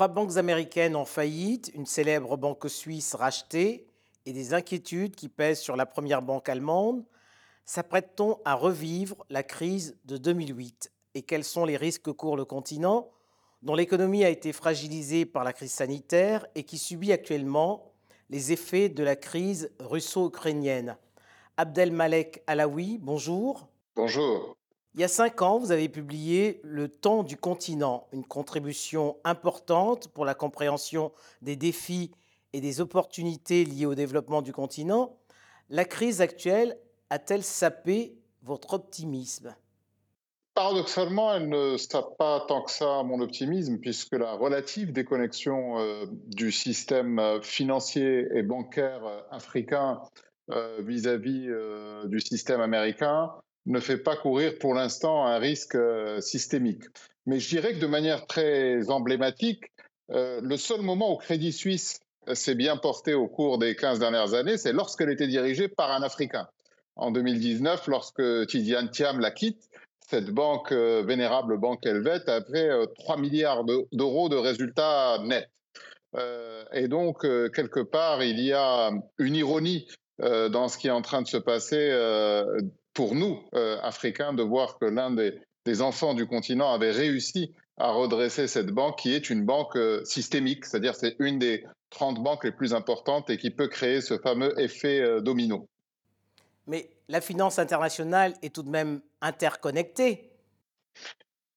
Trois banques américaines en faillite, une célèbre banque suisse rachetée et des inquiétudes qui pèsent sur la première banque allemande. S'apprête-t-on à revivre la crise de 2008 Et quels sont les risques que court le continent, dont l'économie a été fragilisée par la crise sanitaire et qui subit actuellement les effets de la crise russo-ukrainienne? Abdelmalek Alaoui, bonjour. Bonjour. Il y a cinq ans, vous avez publié Le temps du continent, une contribution importante pour la compréhension des défis et des opportunités liées au développement du continent. La crise actuelle a-t-elle sapé votre optimisme? Paradoxalement, elle ne sape pas tant que ça mon optimisme, puisque la relative déconnexion euh, du système euh, financier et bancaire euh, africain vis-à-vis du système américain ne fait pas courir pour l'instant un risque systémique. Mais je dirais que de manière très emblématique, le seul moment où Crédit Suisse s'est bien porté au cours des 15 dernières années, c'est lorsqu'elle était dirigée par un Africain en 2019, lorsque Tidiane Thiam la quitte, cette banque, euh, vénérable banque helvète, avait 3 euh, milliards d'euros de résultats nets. Euh, et donc, quelque part, il y a une ironie dans ce qui est en train de se passer pour nous, Africains, de voir que l'un des, enfants du continent avait réussi à redresser cette banque qui est une banque systémique, c'est-à-dire c'est une des 30 banques les plus importantes et qui peut créer ce fameux effet domino. Mais la finance internationale est tout de même interconnectée.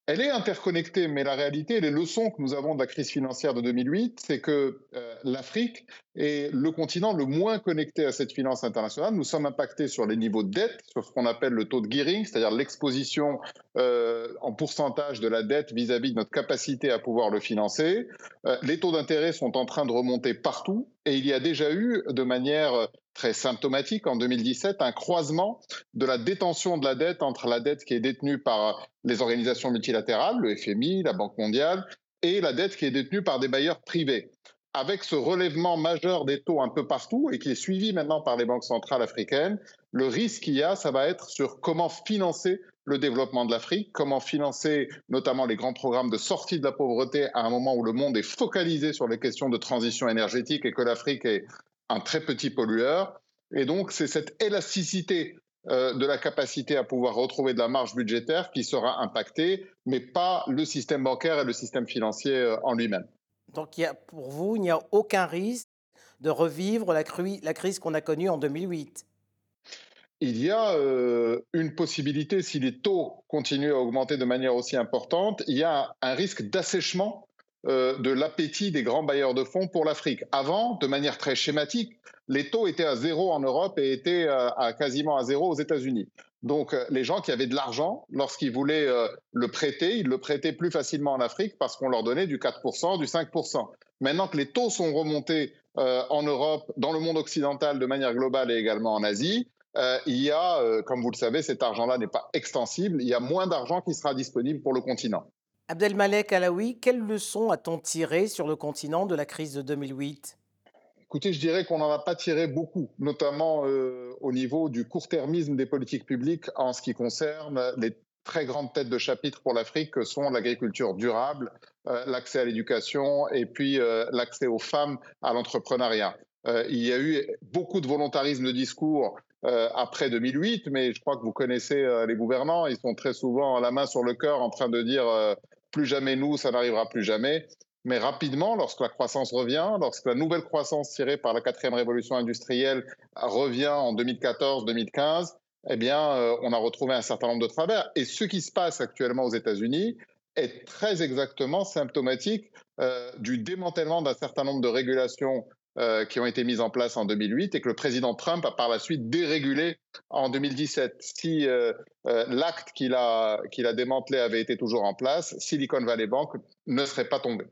Elle est interconnectée, mais la réalité, les leçons que nous avons de la crise financière de 2008, c'est que euh, l'Afrique est le continent le moins connecté à cette finance internationale. Nous sommes impactés sur les niveaux de dette, sur ce qu'on appelle le taux de gearing, c'est-à-dire l'exposition euh, en pourcentage de la dette vis-à-vis de notre capacité à pouvoir le financer. Euh, les taux d'intérêt sont en train de remonter partout et il y a déjà eu, de manière très symptomatique en 2017, un croisement de la détention de la dette entre la dette qui est détenue par les organisations multilatérales, le FMI, la Banque mondiale, et la dette qui est détenue par des bailleurs privés. Avec ce relèvement majeur des taux un peu partout et qui est suivi maintenant par les banques centrales africaines, le risque qu'il y a, ça va être sur comment financer le développement de l'Afrique, comment financer notamment les grands programmes de sortie de la pauvreté à un moment où le monde est focalisé sur les questions de transition énergétique et que l'Afrique est un très petit pollueur. Et donc, c'est cette élasticité euh, de la capacité à pouvoir retrouver de la marge budgétaire qui sera impactée, mais pas le système bancaire et le système financier euh, en lui-même. Donc, il y a, pour vous, il n'y a aucun risque de revivre la, la crise qu'on a connue en 2008 il y a euh, une possibilité, si les taux continuent à augmenter de manière aussi importante, il y a un risque d'assèchement euh, de l'appétit des grands bailleurs de fonds pour l'Afrique. Avant, de manière très schématique, les taux étaient à zéro en Europe et étaient euh, à quasiment à zéro aux États-Unis. Donc euh, les gens qui avaient de l'argent, lorsqu'ils voulaient le prêter, ils le prêtaient plus facilement en Afrique parce qu'on leur donnait du 4%, du 5%. Maintenant que les taux sont remontés en Europe, dans le monde occidental de manière globale et également en Asie, il y a, comme vous le savez, cet argent-là n'est pas extensible, il y a moins d'argent qui sera disponible pour le continent. Abdelmalek Alaoui, quelles leçons a-t-on tirées sur le continent de la crise de 2008 Écoutez, je dirais qu'on n'en a pas tiré beaucoup, notamment euh, au niveau du court-termisme des politiques publiques en ce qui concerne les très grandes têtes de chapitre pour l'Afrique que sont l'agriculture durable, euh, l'accès à l'éducation et puis euh, l'accès aux femmes à l'entrepreneuriat. il y a eu beaucoup de volontarisme de discours après 2008, mais je crois que vous connaissez les gouvernants, ils sont très souvent la main sur le cœur en train de dire plus jamais nous, ça n'arrivera plus jamais. Mais rapidement, lorsque la croissance revient, lorsque la nouvelle croissance tirée par la quatrième révolution industrielle revient en 2014-2015, eh bien, euh, on a retrouvé un certain nombre de travers. Et ce qui se passe actuellement aux États-Unis est très exactement symptomatique euh, du démantèlement d'un certain nombre de régulations euh, qui ont été mises en place en 2008 et que le président Trump a par la suite dérégulé en 2017. Si euh, euh, l'acte qu'il a, qu'il a démantelé avait été toujours en place, Silicon Valley Bank ne serait pas tombé.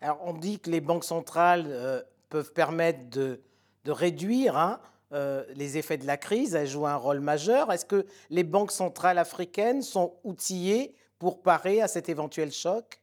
Alors on dit que les banques centrales peuvent permettre de, de réduire hein, les effets de la crise, elles jouent un rôle majeur. Est-ce que les banques centrales africaines sont outillées pour parer à cet éventuel choc?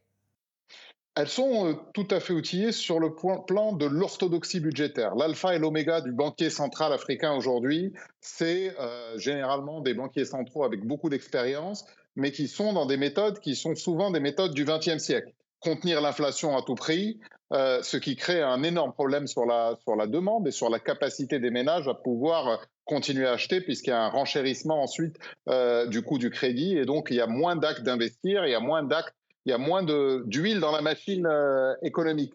Elles sont euh, tout à fait outillées sur le plan de l'orthodoxie budgétaire. L'alpha et l'oméga du banquier central africain aujourd'hui, c'est euh, généralement des banquiers centraux avec beaucoup d'expérience, mais qui sont dans des méthodes qui sont souvent des méthodes du XXe siècle. contenir l'inflation à tout prix, euh, ce qui crée un énorme problème sur la, sur la demande et sur la capacité des ménages à pouvoir continuer à acheter, puisqu'il y a un renchérissement ensuite du coût du crédit, et donc il y a moins d'actes d'investir, il y a moins d'actes, il y a moins d'huile dans la machine euh, économique.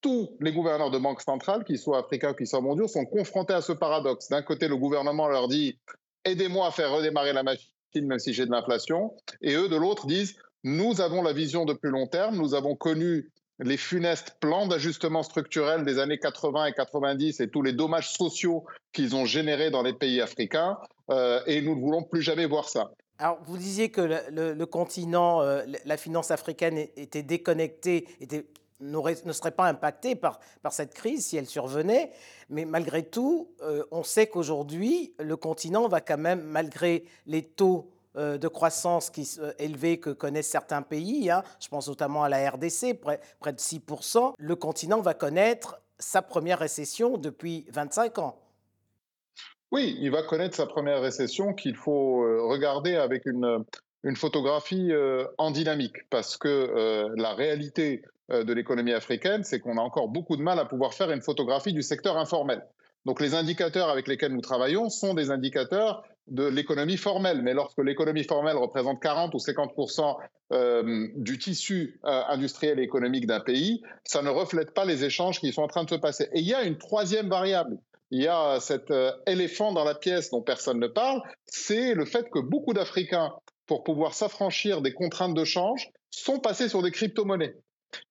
Tous les gouverneurs de banques centrales, qu'ils soient africains ou qu'ils soient mondiaux, sont confrontés à ce paradoxe. D'un côté, le gouvernement leur dit aidez-moi à faire redémarrer la machine, même si j'ai de l'inflation, et eux, de l'autre, disent nous avons la vision de plus long terme, nous avons connu les funestes plans d'ajustement structurel des années 80 et 90 et tous les dommages sociaux qu'ils ont générés dans les pays africains, euh, et nous ne voulons plus jamais voir ça. Alors, vous disiez que le, continent, euh, la finance africaine était déconnectée, ne serait pas impactée par, cette crise si elle survenait, mais malgré tout, euh, on sait qu'aujourd'hui, le continent va quand même, malgré les taux euh, de croissance qui, élevés que connaissent certains pays, hein. je pense notamment à la RDC, près, près de 6%, le continent va connaître sa première récession depuis 25 ans. Oui, il va connaître sa première récession qu'il faut euh, regarder avec une, photographie en dynamique, parce que la réalité de l'économie africaine, c'est qu'on a encore beaucoup de mal à pouvoir faire une photographie du secteur informel. Donc les indicateurs avec lesquels nous travaillons sont des indicateurs de l'économie formelle. Mais lorsque l'économie formelle représente 40 ou 50% euh, du tissu euh, industriel et économique d'un pays, ça ne reflète pas les échanges qui sont en train de se passer. Et il y a une troisième variable. Il y a cet euh, éléphant dans la pièce dont personne ne parle, c'est le fait que beaucoup d'Africains, pour pouvoir s'affranchir des contraintes de change, sont passés sur des crypto-monnaies.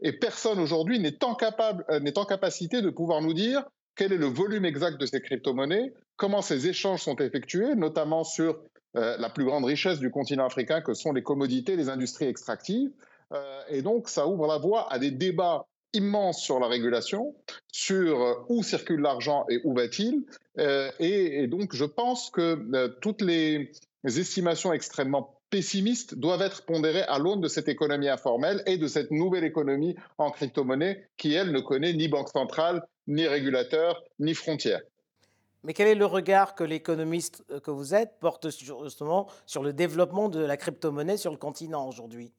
Et personne aujourd'hui n'est en, en capacité de pouvoir nous dire quel est le volume exact de ces crypto-monnaies, comment ces échanges sont effectués, notamment sur euh, la plus grande richesse du continent africain, que sont les commodités, les industries extractives. Euh, et donc, ça ouvre la voie à des débats immenses sur la régulation, sur euh, où circule l'argent et où va-t-il. Et, et, donc, je pense que toutes les estimations extrêmement pessimistes doivent être pondérées à l'aune de cette économie informelle et de cette nouvelle économie en crypto-monnaie qui, elle, ne connaît ni banque centrale, ni régulateur, ni frontières. Mais quel est le regard que l'économiste euh, que vous êtes porte justement sur le développement de la crypto-monnaie sur le continent aujourd'hui?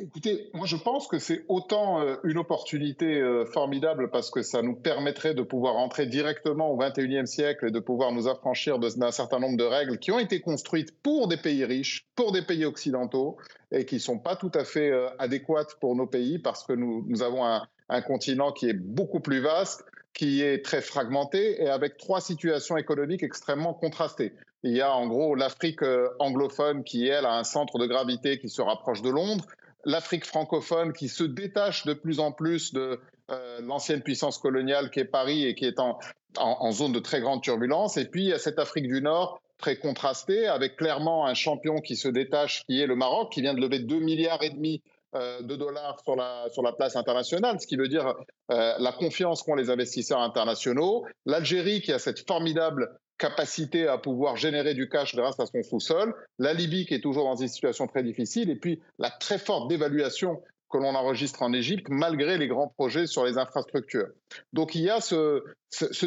Écoutez, moi je pense que c'est autant euh, une opportunité euh, formidable parce que ça nous permettrait de pouvoir entrer directement au 21e siècle et de pouvoir nous affranchir d'un certain nombre de règles qui ont été construites pour des pays riches, pour des pays occidentaux et qui ne sont pas tout à fait adéquates pour nos pays parce que nous, avons un, continent qui est beaucoup plus vaste, qui est très fragmenté et avec trois situations économiques extrêmement contrastées. Il y a en gros l'Afrique euh, anglophone qui, elle, a un centre de gravité qui se rapproche de Londres, l'Afrique francophone qui se détache de plus en plus de euh, l'ancienne puissance coloniale qui est Paris et qui est en, en, zone de très grande turbulence, et puis il y a cette Afrique du Nord très contrastée, avec clairement un champion qui se détache, qui est le Maroc, qui vient de lever 2 milliards et demi euh, de dollars sur la, sur la place internationale, ce qui veut dire euh, la confiance qu'ont les investisseurs internationaux. L'Algérie qui a cette formidable capacité à pouvoir générer du cash grâce à son sous-sol. La Libye qui est toujours dans une situation très difficile. Et puis la très forte dévaluation que l'on enregistre en Égypte malgré les grands projets sur les infrastructures. Donc il y a ce,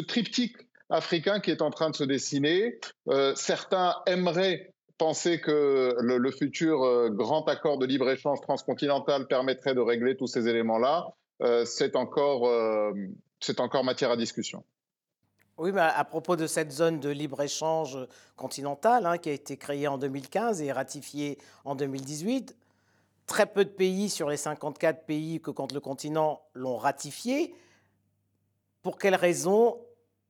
triptyque africain qui est en train de se dessiner. Euh, certains aimeraient penser que le, futur euh, grand accord de libre-échange transcontinental permettrait de régler tous ces éléments-là, euh, c'est encore matière à discussion. Oui, mais à propos de cette zone de libre-échange continentale hein, qui a été créée en 2015 et ratifiée en 2018, très peu de pays sur les 54 pays que compte le continent l'ont ratifiée. Pour quelles raisons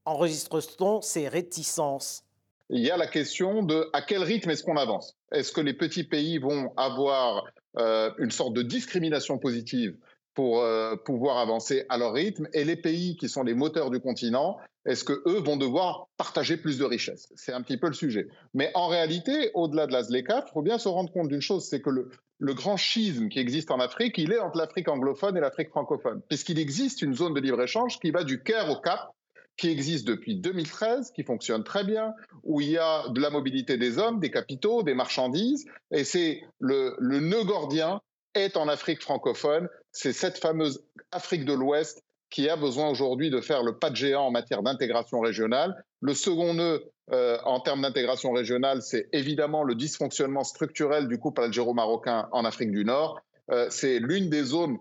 enregistre-t-on ces réticences? Il y a la question de à quel rythme est-ce qu'on avance? Est-ce que les petits pays vont avoir euh, une sorte de discrimination positive pour euh, pouvoir avancer à leur rythme. Et les pays qui sont les moteurs du continent, est-ce que eux vont devoir partager plus de richesses? C'est un petit peu le sujet. Mais en réalité, au-delà de la ZLECA, il faut bien se rendre compte d'une chose, c'est que le, le grand schisme qui existe en Afrique, il est entre l'Afrique anglophone et l'Afrique francophone, puisqu'il existe une zone de libre-échange qui va du Caire au Cap, qui existe depuis 2013, qui fonctionne très bien, où il y a de la mobilité des hommes, des capitaux, des marchandises, et c'est le, le nœud gordien est en Afrique francophone. C'est cette fameuse Afrique de l'Ouest qui a besoin aujourd'hui de faire le pas de géant en matière d'intégration régionale. Le second nœud euh, en termes d'intégration régionale, c'est évidemment le dysfonctionnement structurel du couple algéro-marocain en Afrique du Nord. c'est l'une des zones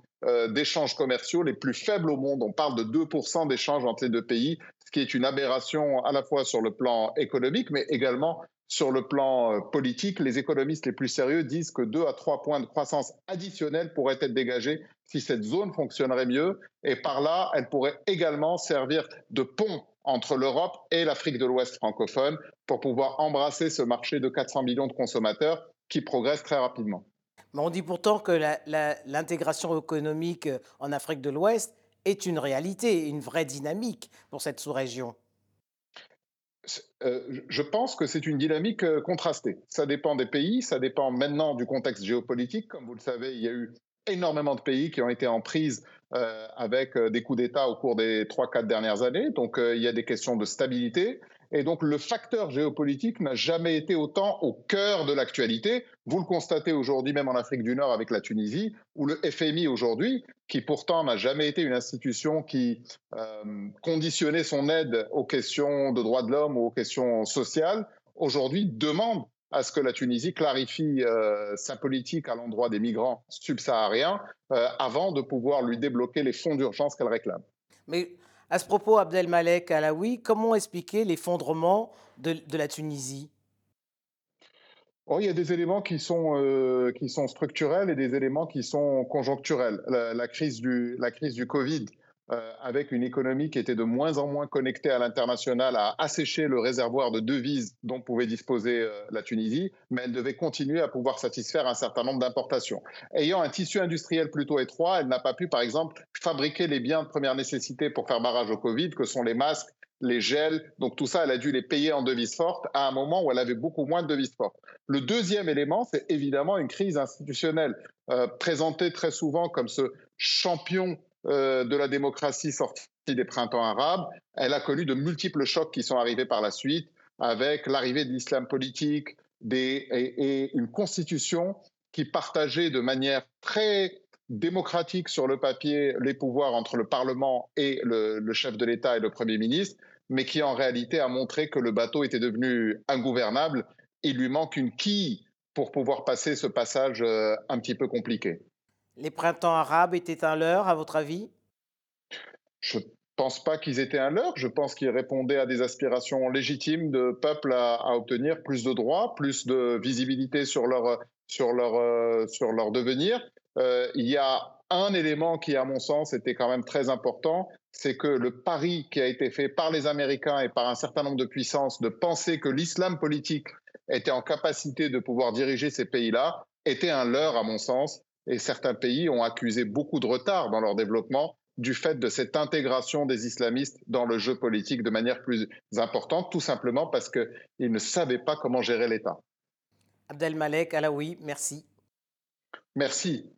d'échanges commerciaux les plus faibles au monde. On parle de 2% d'échanges entre les deux pays, ce qui est une aberration à la fois sur le plan économique, mais également sur le plan politique. Les économistes les plus sérieux disent que 2 à 3 points de croissance additionnels pourraient être dégagés si cette zone fonctionnerait mieux. Et par là, elle pourrait également servir de pont entre l'Europe et l'Afrique de l'Ouest francophone pour pouvoir embrasser ce marché de 400 millions de consommateurs qui progresse très rapidement. Mais on dit pourtant que l'intégration économique en Afrique de l'Ouest est une réalité, une vraie dynamique pour cette sous-région. Euh, je pense que c'est une dynamique euh, contrastée. Ça dépend des pays, ça dépend maintenant du contexte géopolitique. Comme vous le savez, il y a eu énormément de pays qui ont été en prise euh, avec euh, des coups d'État au cours des 3-4 dernières années. Donc euh, il y a des questions de stabilité. Et donc le facteur géopolitique n'a jamais été autant au cœur de l'actualité. Vous le constatez aujourd'hui même en Afrique du Nord avec la Tunisie, où le FMI aujourd'hui, qui pourtant n'a jamais été une institution qui conditionnait son aide aux questions de droits de l'homme ou aux questions sociales, aujourd'hui demande à ce que la Tunisie clarifie euh, sa politique à l'endroit des migrants subsahariens euh, avant de pouvoir lui débloquer les fonds d'urgence qu'elle réclame. Mais à ce propos, Abdelmalek Alaoui, comment expliquer l'effondrement de, la Tunisie? Oh, il y a des éléments qui sont, euh, qui sont structurels et des éléments qui sont conjoncturels. La, crise, du, la crise du Covid euh, avec une économie qui était de moins en moins connectée à l'international, a asséché le réservoir de devises dont pouvait disposer euh, la Tunisie, mais elle devait continuer à pouvoir satisfaire un certain nombre d'importations. Ayant un tissu industriel plutôt étroit, elle n'a pas pu, par exemple, fabriquer les biens de première nécessité pour faire barrage au Covid, que sont les masques, les gels. Donc tout ça, elle a dû les payer en devises fortes à un moment où elle avait beaucoup moins de devises fortes. Le deuxième élément, c'est évidemment une crise institutionnelle, euh, présentée très souvent comme ce champion euh, de la démocratie sortie des printemps arabes. Elle a connu de multiples chocs qui sont arrivés par la suite, avec l'arrivée de l'islam politique et, une constitution qui partageait de manière très démocratique sur le papier les pouvoirs entre le Parlement et le, chef de l'État et le Premier ministre, mais qui en réalité a montré que le bateau était devenu ingouvernable. Il lui manque une quille pour pouvoir passer ce passage euh, un petit peu compliqué. Les printemps arabes étaient un leurre, à votre avis? Je ne pense pas qu'ils étaient un leurre. Je pense qu'ils répondaient à des aspirations légitimes de peuples à, obtenir plus de droits, plus de visibilité sur leur, sur leur, euh, sur leur devenir. Euh, il y a un élément qui, à mon sens, était quand même très important, c'est que le pari qui a été fait par les Américains et par un certain nombre de puissances de penser que l'islam politique était en capacité de pouvoir diriger ces pays-là était un leurre, à mon sens, et certains pays ont accusé beaucoup de retard dans leur développement du fait de cette intégration des islamistes dans le jeu politique de manière plus importante, tout simplement parce qu'ils ne savaient pas comment gérer l'État. Abdelmalek Alaoui, merci. Merci.